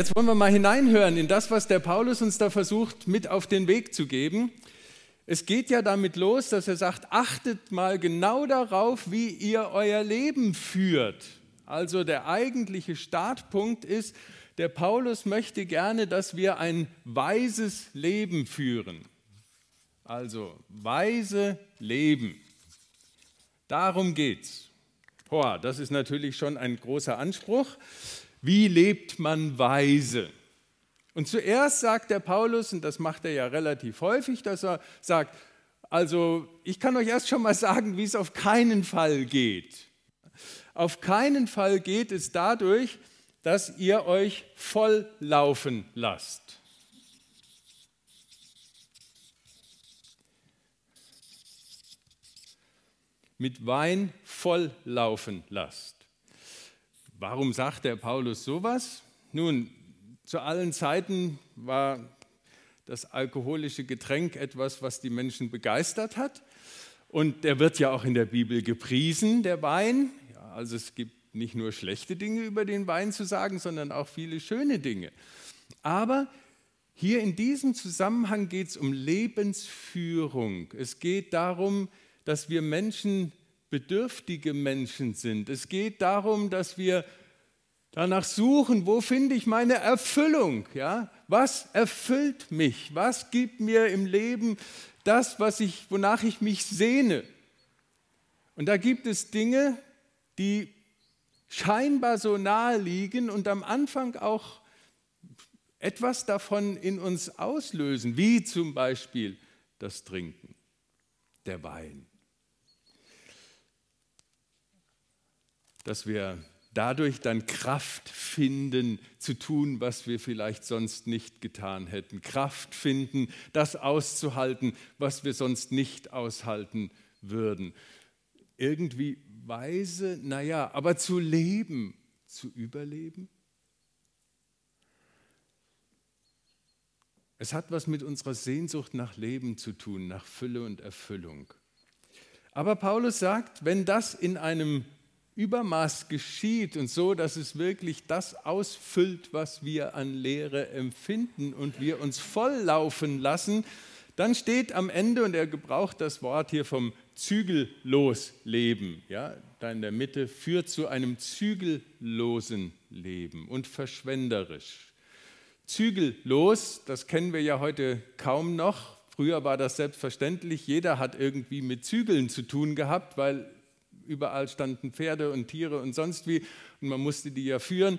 Jetzt wollen wir mal hineinhören in das, was der Paulus uns da versucht mit auf den Weg zu geben. Es geht ja damit los, dass er sagt, achtet mal genau darauf, wie ihr euer Leben führt. Also der eigentliche Startpunkt ist, der Paulus möchte gerne, dass wir ein weises Leben führen. Also weise Leben. Darum geht's. Boah, das ist natürlich schon ein großer Anspruch. Wie lebt man weise? Und zuerst sagt der Paulus, und das macht er ja relativ häufig, dass er sagt, also ich kann euch erst schon mal sagen, wie es auf keinen Fall geht. Auf keinen Fall geht es dadurch, dass ihr euch volllaufen lasst. Mit Wein volllaufen lasst. Warum sagt der Paulus sowas? Nun, zu allen Zeiten war das alkoholische Getränk etwas, was die Menschen begeistert hat. Und der wird ja auch in der Bibel gepriesen, der Wein. Ja, also es gibt nicht nur schlechte Dinge über den Wein zu sagen, sondern auch viele schöne Dinge. Aber hier in diesem Zusammenhang geht es um Lebensführung. Es geht darum, dass wir Menschen bedürftige Menschen sind. Es geht darum, dass wir danach suchen, wo finde ich meine Erfüllung? Ja? Was erfüllt mich? Was gibt mir im Leben das, was ich, wonach ich mich sehne? Und da gibt es Dinge, die scheinbar so nahe liegen und am Anfang auch etwas davon in uns auslösen, wie zum Beispiel das Trinken, der Wein. Dass wir dadurch dann Kraft finden zu tun, was wir vielleicht sonst nicht getan hätten. Kraft finden, das auszuhalten, was wir sonst nicht aushalten würden. Irgendwie weise, naja, aber zu leben, zu überleben. Es hat was mit unserer Sehnsucht nach Leben zu tun, nach Fülle und Erfüllung. Aber Paulus sagt, wenn das in einem Übermaß geschieht und so, dass es wirklich das ausfüllt, was wir an Lehre empfinden und wir uns volllaufen lassen, dann steht am Ende, und er gebraucht das Wort hier vom zügellos Leben, ja, da in der Mitte, führt zu einem zügellosen Leben und verschwenderisch. Zügellos, das kennen wir ja heute kaum noch. Früher war das selbstverständlich. Jeder hat irgendwie mit Zügeln zu tun gehabt, weil überall standen Pferde und Tiere und sonst wie und man musste die ja führen.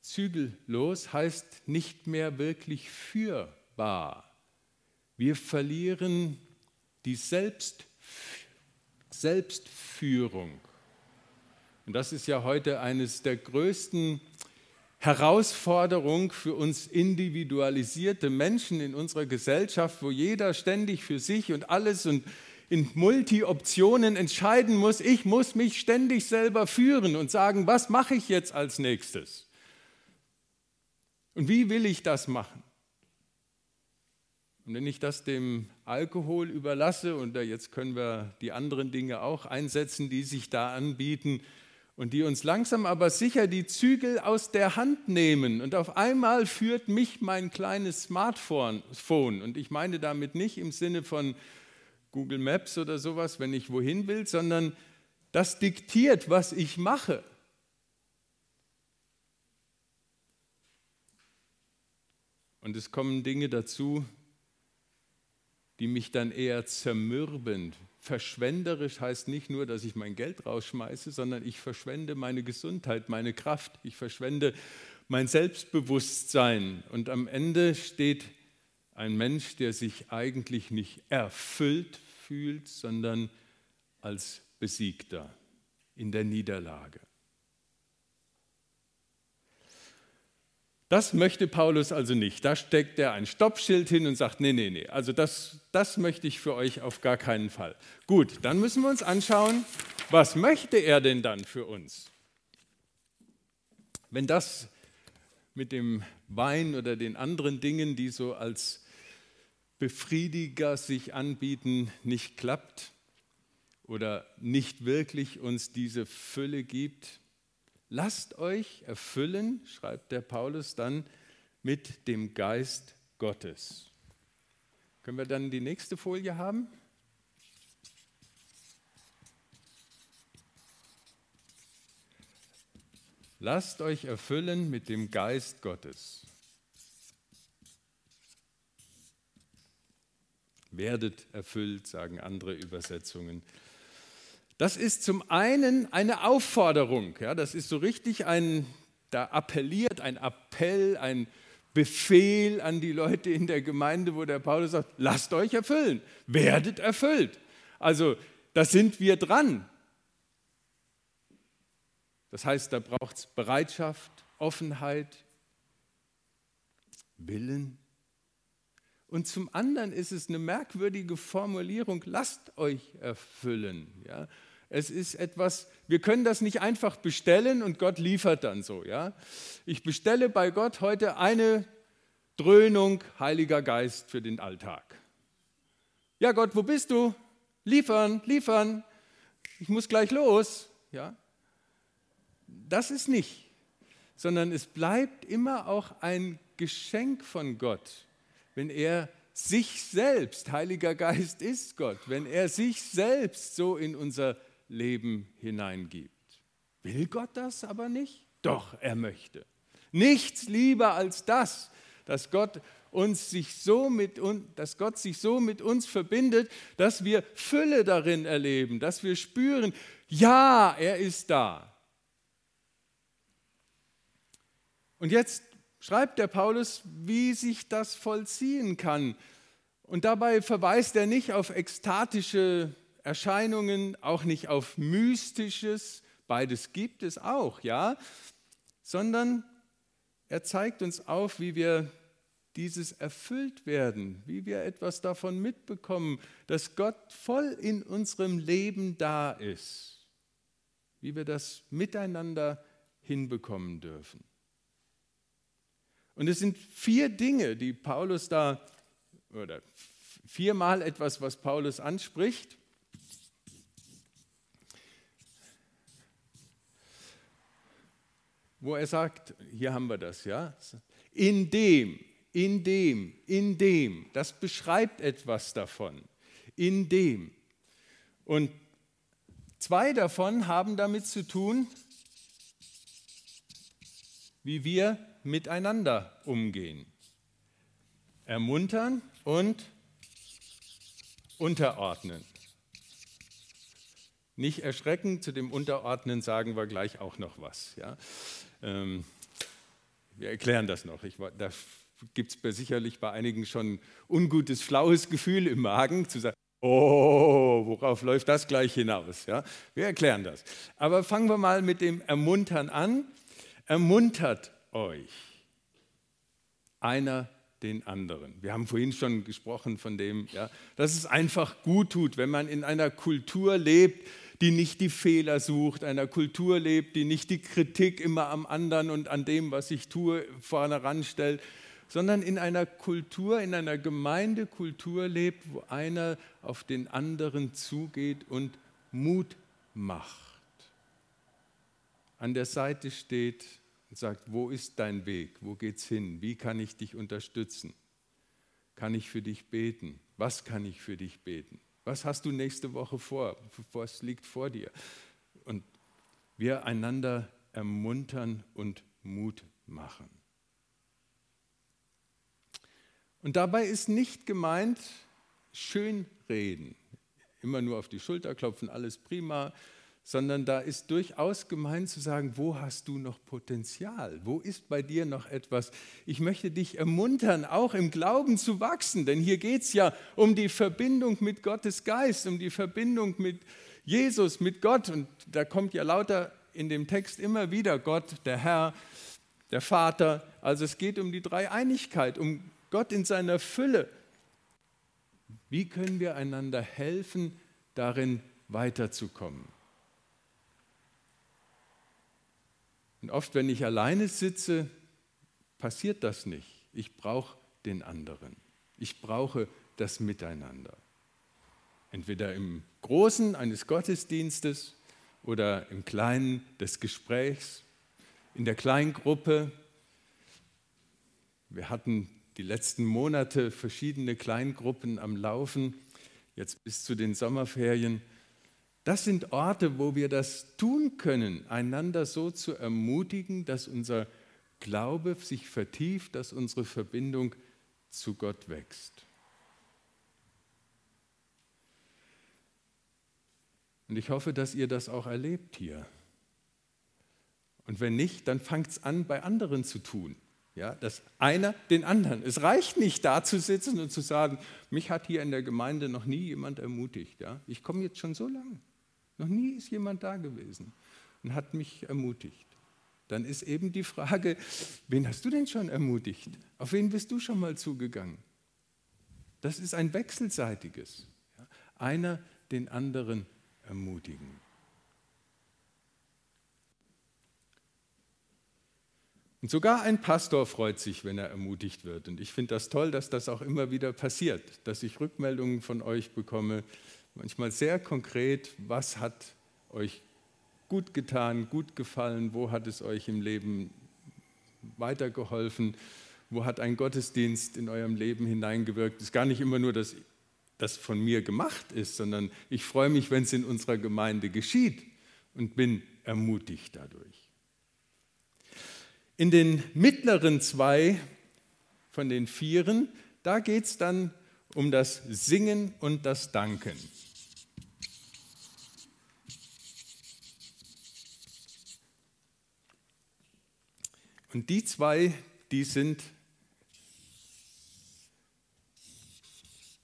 Zügellos heißt nicht mehr wirklich führbar. Wir verlieren die Selbst, Selbstführung. Und das ist ja heute eines der größten Herausforderungen für uns individualisierte Menschen in unserer Gesellschaft, wo jeder ständig für sich und alles und in Multi-Optionen entscheiden muss. Ich muss mich ständig selber führen und sagen, was mache ich jetzt als nächstes? Und wie will ich das machen? Und wenn ich das dem Alkohol überlasse, und jetzt können wir die anderen Dinge auch einsetzen, die sich da anbieten und die uns langsam aber sicher die Zügel aus der Hand nehmen. Und auf einmal führt mich mein kleines Smartphone, und ich meine damit nicht im Sinne von Google Maps oder sowas, wenn ich wohin will, sondern das diktiert, was ich mache. Und es kommen Dinge dazu, die mich dann eher zermürben. Verschwenderisch heißt nicht nur, dass ich mein Geld rausschmeiße, sondern ich verschwende meine Gesundheit, meine Kraft, ich verschwende mein Selbstbewusstsein. Und am Ende steht ein Mensch, der sich eigentlich nicht erfüllt fühlt, sondern als Besiegter in der Niederlage. Das möchte Paulus also nicht. Da steckt er ein Stoppschild hin und sagt, nee, nee, nee, also das, das möchte ich für euch auf gar keinen Fall. Gut, dann müssen wir uns anschauen, was möchte er denn dann für uns? Wenn das mit dem Wein oder den anderen Dingen, die so als Befriediger sich anbieten, nicht klappt oder nicht wirklich uns diese Fülle gibt, lasst euch erfüllen, schreibt der Paulus dann, mit dem Geist Gottes. Können wir dann die nächste Folie haben? Lasst euch erfüllen mit dem Geist Gottes. Werdet erfüllt, sagen andere Übersetzungen. Das ist zum einen eine Aufforderung, ja, das ist so richtig ein, da appelliert ein Appell, ein Befehl an die Leute in der Gemeinde, wo der Paulus sagt, lasst euch erfüllen, werdet erfüllt. Also da sind wir dran. Das heißt, da braucht es Bereitschaft, Offenheit, Willen. Und zum anderen ist es eine merkwürdige Formulierung, lasst euch erfüllen. Ja? Es ist etwas, wir können das nicht einfach bestellen und Gott liefert dann so. Ja? Ich bestelle bei Gott heute eine Dröhnung Heiliger Geist für den Alltag. Ja, Gott, wo bist du? Liefern, liefern. Ich muss gleich los. Ja? Das ist nicht, sondern es bleibt immer auch ein Geschenk von Gott, wenn er sich selbst, Heiliger Geist ist Gott, wenn er sich selbst so in unser Leben hineingibt. Will Gott das aber nicht? Doch, er möchte. Nichts lieber als das, dass Gott uns sich so mit uns, dass Gott sich so mit uns verbindet, dass wir Fülle darin erleben, dass wir spüren, ja, er ist da. Und jetzt schreibt der Paulus, wie sich das vollziehen kann. Und dabei verweist er nicht auf ekstatische Erscheinungen, auch nicht auf mystisches, beides gibt es auch, ja, sondern er zeigt uns auf, wie wir dieses erfüllt werden, wie wir etwas davon mitbekommen, dass Gott voll in unserem Leben da ist, wie wir das miteinander hinbekommen dürfen. Und es sind vier Dinge, die Paulus da, oder viermal etwas, was Paulus anspricht. Wo er sagt, hier haben wir das, ja, in dem, in dem, in dem, das beschreibt etwas davon, in dem. Und zwei davon haben damit zu tun, wie wir miteinander umgehen. Ermuntern und unterordnen. Nicht erschrecken, zu dem Unterordnen sagen wir gleich auch noch was. Ja? Ähm, wir erklären das noch. Ich, da gibt es sicherlich bei einigen schon ungutes, flaues Gefühl im Magen, zu sagen, oh, worauf läuft das gleich hinaus? Ja? Wir erklären das. Aber fangen wir mal mit dem Ermuntern an. Ermuntert euch einer den anderen. Wir haben vorhin schon gesprochen von dem, ja, dass es einfach gut tut, wenn man in einer Kultur lebt, die nicht die Fehler sucht, einer Kultur lebt, die nicht die Kritik immer am anderen und an dem, was ich tue, vorne ranstellt, sondern in einer Kultur, in einer Gemeindekultur lebt, wo einer auf den anderen zugeht und Mut macht, an der Seite steht und sagt, wo ist dein Weg? Wo geht's hin? Wie kann ich dich unterstützen? Kann ich für dich beten? Was kann ich für dich beten? Was hast du nächste Woche vor? Was liegt vor dir? Und wir einander ermuntern und Mut machen. Und dabei ist nicht gemeint, schönreden, immer nur auf die Schulter klopfen, alles prima, sondern da ist durchaus gemeint zu sagen, wo hast du noch Potenzial? Wo ist bei dir noch etwas? Ich möchte dich ermuntern, auch im Glauben zu wachsen, denn hier geht es ja um die Verbindung mit Gottes Geist, um die Verbindung mit Jesus, mit Gott. Und da kommt ja lauter in dem Text immer wieder Gott, der Herr, der Vater. Also es geht um die Dreieinigkeit, um Gott in seiner Fülle. Wie können wir einander helfen, darin weiterzukommen? Und oft, wenn ich alleine sitze, passiert das nicht. Ich brauche den anderen. Ich brauche das Miteinander. Entweder im Großen eines Gottesdienstes oder im Kleinen des Gesprächs in der Kleingruppe. Wir hatten die letzten Monate verschiedene Kleingruppen am Laufen, jetzt bis zu den Sommerferien. Das sind Orte, wo wir das tun können, einander so zu ermutigen, dass unser Glaube sich vertieft, dass unsere Verbindung zu Gott wächst. Und ich hoffe, dass ihr das auch erlebt hier. Und wenn nicht, dann fangt es an, bei anderen zu tun. Ja, dass einer den anderen. Es reicht nicht, da zu sitzen und zu sagen, mich hat hier in der Gemeinde noch nie jemand ermutigt. Ja? Ich komme jetzt schon so lange. Noch nie ist jemand da gewesen und hat mich ermutigt. Dann ist eben die Frage, wen hast du denn schon ermutigt? Auf wen bist du schon mal zugegangen? Das ist ein wechselseitiges. Einer den anderen ermutigen. Und sogar ein Pastor freut sich, wenn er ermutigt wird. Und ich finde das toll, dass das auch immer wieder passiert, dass ich Rückmeldungen von euch bekomme, manchmal sehr konkret, was hat euch gut getan, gut gefallen, wo hat es euch im Leben weitergeholfen, wo hat ein Gottesdienst in eurem Leben hineingewirkt. Es ist gar nicht immer nur, dass das von mir gemacht ist, sondern ich freue mich, wenn es in unserer Gemeinde geschieht und bin ermutigt dadurch. In den mittleren zwei von den Vieren, da geht es dann um das Singen und das Danken. Und die zwei, die sind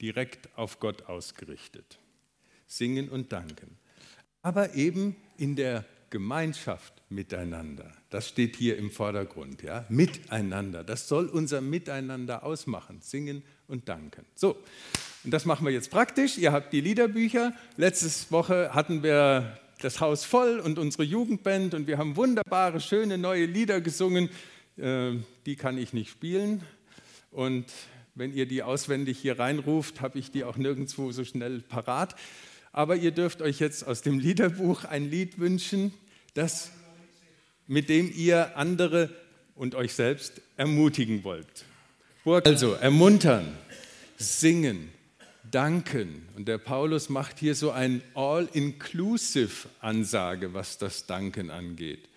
direkt auf Gott ausgerichtet. Singen und danken. Aber eben in der Gemeinschaft miteinander. Das steht hier im Vordergrund, ja? Miteinander. Das soll unser Miteinander ausmachen, singen und danken. So, und das machen wir jetzt praktisch. Ihr habt die Liederbücher. Letzte Woche hatten wir das Haus voll und unsere Jugendband und wir haben wunderbare, schöne neue Lieder gesungen. Äh, die kann ich nicht spielen. Und wenn ihr die auswendig hier reinruft, habe ich die auch nirgendwo so schnell parat. Aber ihr dürft euch jetzt aus dem Liederbuch ein Lied wünschen, das, mit dem ihr andere und euch selbst ermutigen wollt. Also ermuntern, singen, danken. Und der Paulus macht hier so ein All-Inclusive-Ansage, was das Danken angeht.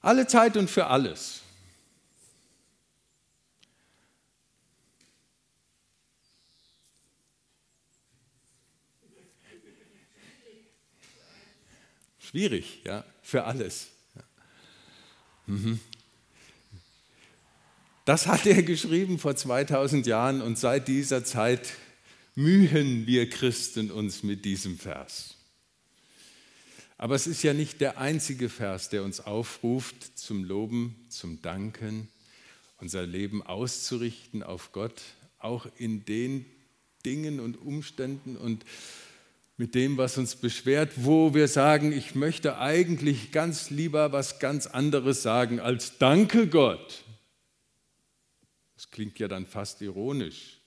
Alle Zeit und für alles. Schwierig, ja, für alles. Mhm. Das hat er geschrieben vor 2000 Jahren und seit dieser Zeit mühen wir Christen uns mit diesem Vers. Aber es ist ja nicht der einzige Vers, der uns aufruft zum Loben, zum Danken, unser Leben auszurichten auf Gott, auch in den Dingen und Umständen und mit dem, was uns beschwert, wo wir sagen, ich möchte eigentlich ganz lieber was ganz anderes sagen als Danke Gott. Das klingt ja dann fast ironisch.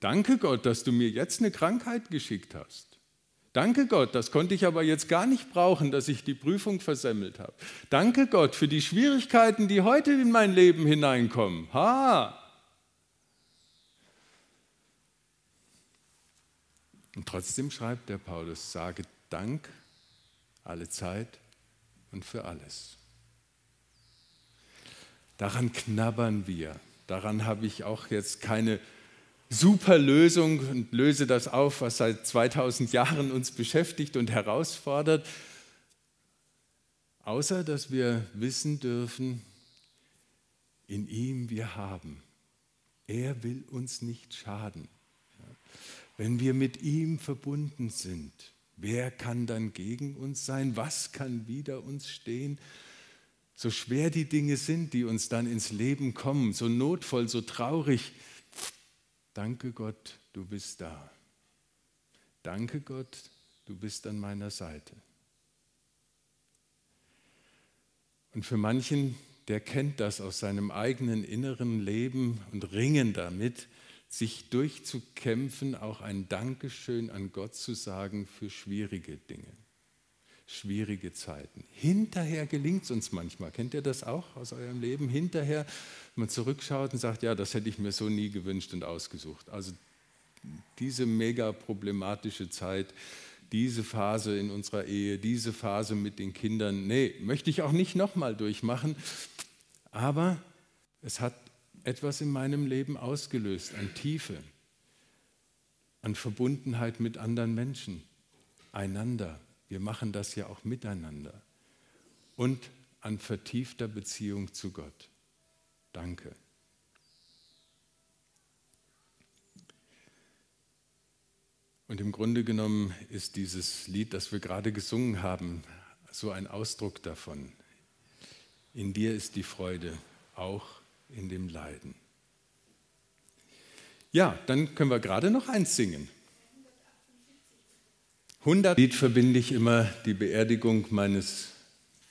Danke Gott, dass du mir jetzt eine Krankheit geschickt hast. Danke Gott, das konnte ich aber jetzt gar nicht brauchen, dass ich die Prüfung versemmelt habe. Danke Gott für die Schwierigkeiten, die heute in mein Leben hineinkommen. Ha, Und trotzdem schreibt der Paulus, sage Dank alle Zeit und für alles. Daran knabbern wir. Daran habe ich auch jetzt keine super Lösung und löse das auf, was seit 2000 Jahren uns beschäftigt und herausfordert. Außer dass wir wissen dürfen, in ihm wir haben. Er will uns nicht schaden. Wenn wir mit ihm verbunden sind, wer kann dann gegen uns sein? Was kann wider uns stehen? So schwer die Dinge sind, die uns dann ins Leben kommen, so notvoll, so traurig. Danke Gott, du bist da. Danke Gott, du bist an meiner Seite. Und für manchen, der kennt das aus seinem eigenen inneren Leben und ringen damit, sich durchzukämpfen, auch ein Dankeschön an Gott zu sagen für schwierige Dinge. schwierige Zeiten. Hinterher gelingt es uns manchmal. Kennt ihr das auch aus eurem Leben? Hinterher, wenn man zurückschaut und sagt, ja, das hätte ich mir so nie gewünscht und ausgesucht. Also diese mega problematische Zeit, diese Phase in unserer Ehe, diese Phase mit den Kindern, nee, möchte ich auch nicht nochmal durchmachen. Aber es hat etwas in meinem Leben ausgelöst an Tiefe, an Verbundenheit mit anderen Menschen, einander. Wir machen das ja auch miteinander. Und an vertiefter Beziehung zu Gott. Danke. Und im Grunde genommen ist dieses Lied, das wir gerade gesungen haben, so ein Ausdruck davon. In dir ist die Freude, auch in dem Leiden. Ja, dann können wir gerade noch eins singen. 100 Lied verbinde ich immer die Beerdigung meines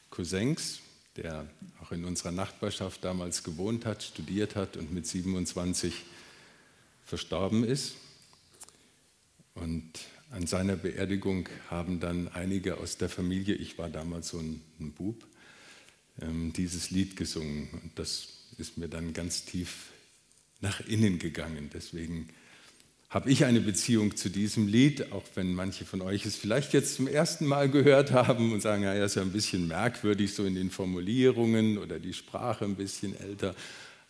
Cousins, der auch in unserer Nachbarschaft damals gewohnt hat, studiert hat und mit 27 verstorben ist. Und an seiner Beerdigung haben dann einige aus der Familie, ich war damals so ein, Bub, ähm, dieses Lied gesungen. Und das ist mir dann ganz tief nach innen gegangen. Deswegen habe ich eine Beziehung zu diesem Lied, auch wenn manche von euch es vielleicht jetzt zum ersten Mal gehört haben und sagen, ja, ist ja ein bisschen merkwürdig so in den Formulierungen oder die Sprache ein bisschen älter.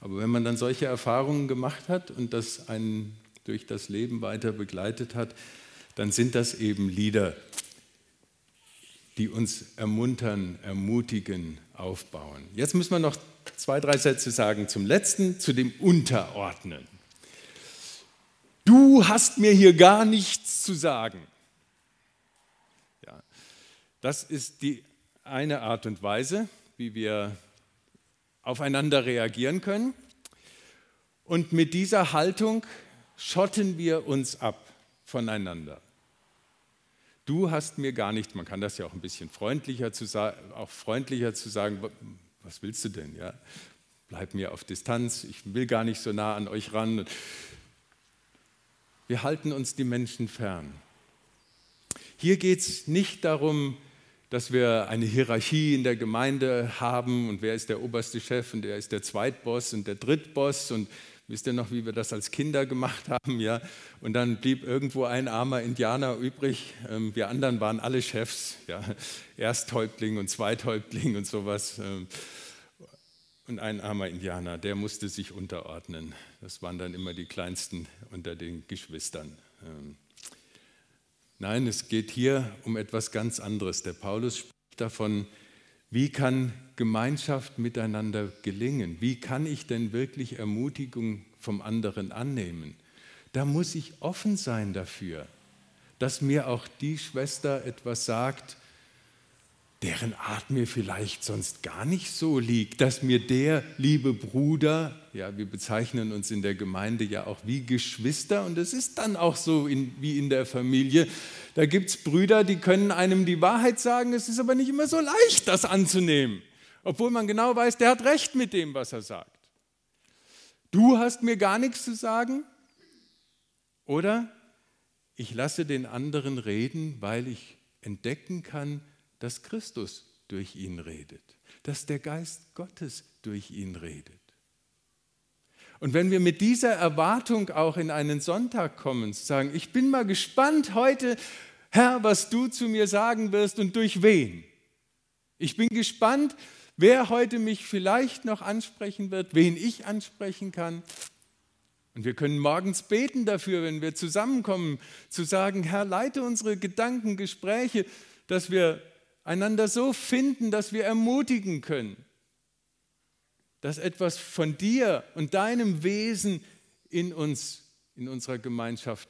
Aber wenn man dann solche Erfahrungen gemacht hat und das einen durch das Leben weiter begleitet hat, dann sind das eben Lieder, die uns ermuntern, ermutigen, aufbauen. Jetzt müssen wir noch zwei, drei Sätze sagen zum letzten, zu dem Unterordnen. Du hast mir hier gar nichts zu sagen. Ja, das ist die eine Art und Weise, wie wir aufeinander reagieren können. Und mit dieser Haltung schotten wir uns ab voneinander. Du hast mir gar nichts, man kann das ja auch ein bisschen freundlicher zu, auch freundlicher zu sagen, was willst du denn? Ja? Bleib mir auf Distanz, ich will gar nicht so nah an euch ran. Wir halten uns die Menschen fern. Hier geht es nicht darum, dass wir eine Hierarchie in der Gemeinde haben und wer ist der oberste Chef und wer ist der Zweitboss und der Drittboss und Wisst ihr noch, wie wir das als Kinder gemacht haben? Ja? Und dann blieb irgendwo ein armer Indianer übrig. Ähm, wir anderen waren alle Chefs. Ja? Ersthäuptling und Zweithäuptling und sowas. Ähm, und ein armer Indianer, der musste sich unterordnen. Das waren dann immer die Kleinsten unter den Geschwistern. Ähm, nein, es geht hier um etwas ganz anderes. Der Paulus spricht davon, wie kann Gemeinschaft miteinander gelingen? Wie kann ich denn wirklich Ermutigung vom anderen annehmen? Da muss ich offen sein dafür, dass mir auch die Schwester etwas sagt, deren Art mir vielleicht sonst gar nicht so liegt, dass mir der liebe Bruder, ja, wir bezeichnen uns in der Gemeinde ja auch wie Geschwister und es ist dann auch so in, wie in der Familie. Da gibt es Brüder, die können einem die Wahrheit sagen, es ist aber nicht immer so leicht, das anzunehmen, obwohl man genau weiß, der hat recht mit dem, was er sagt. Du hast mir gar nichts zu sagen oder ich lasse den anderen reden, weil ich entdecken kann, dass Christus durch ihn redet, dass der Geist Gottes durch ihn redet. Und wenn wir mit dieser Erwartung auch in einen Sonntag kommen, sagen, ich bin mal gespannt heute, Herr, was du zu mir sagen wirst und durch wen. Ich bin gespannt, wer heute mich vielleicht noch ansprechen wird, wen ich ansprechen kann. Und wir können morgens beten dafür, wenn wir zusammenkommen, zu sagen, Herr, leite unsere Gedanken, Gespräche, dass wir einander so finden, dass wir ermutigen können, dass etwas von dir und deinem Wesen in uns, in unserer Gemeinschaft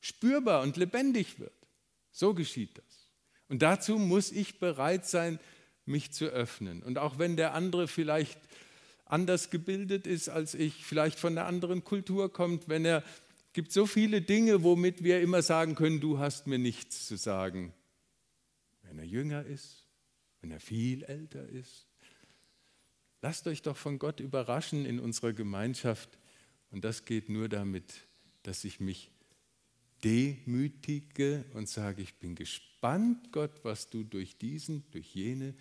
spürbar und lebendig wird. So geschieht das. Und dazu muss ich bereit sein, mich zu öffnen. Und auch wenn der andere vielleicht anders gebildet ist als ich, vielleicht von einer anderen Kultur kommt, wenn er gibt so viele Dinge, womit wir immer sagen können, du hast mir nichts zu sagen wenn er jünger ist, wenn er viel älter ist. Lasst euch doch von Gott überraschen in unserer Gemeinschaft. Und das geht nur damit, dass ich mich demütige und sage, ich bin gespannt, Gott, was du durch diesen, durch jene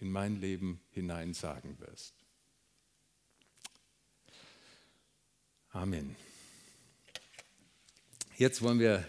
in mein Leben hinein sagen wirst. Amen. Jetzt wollen wir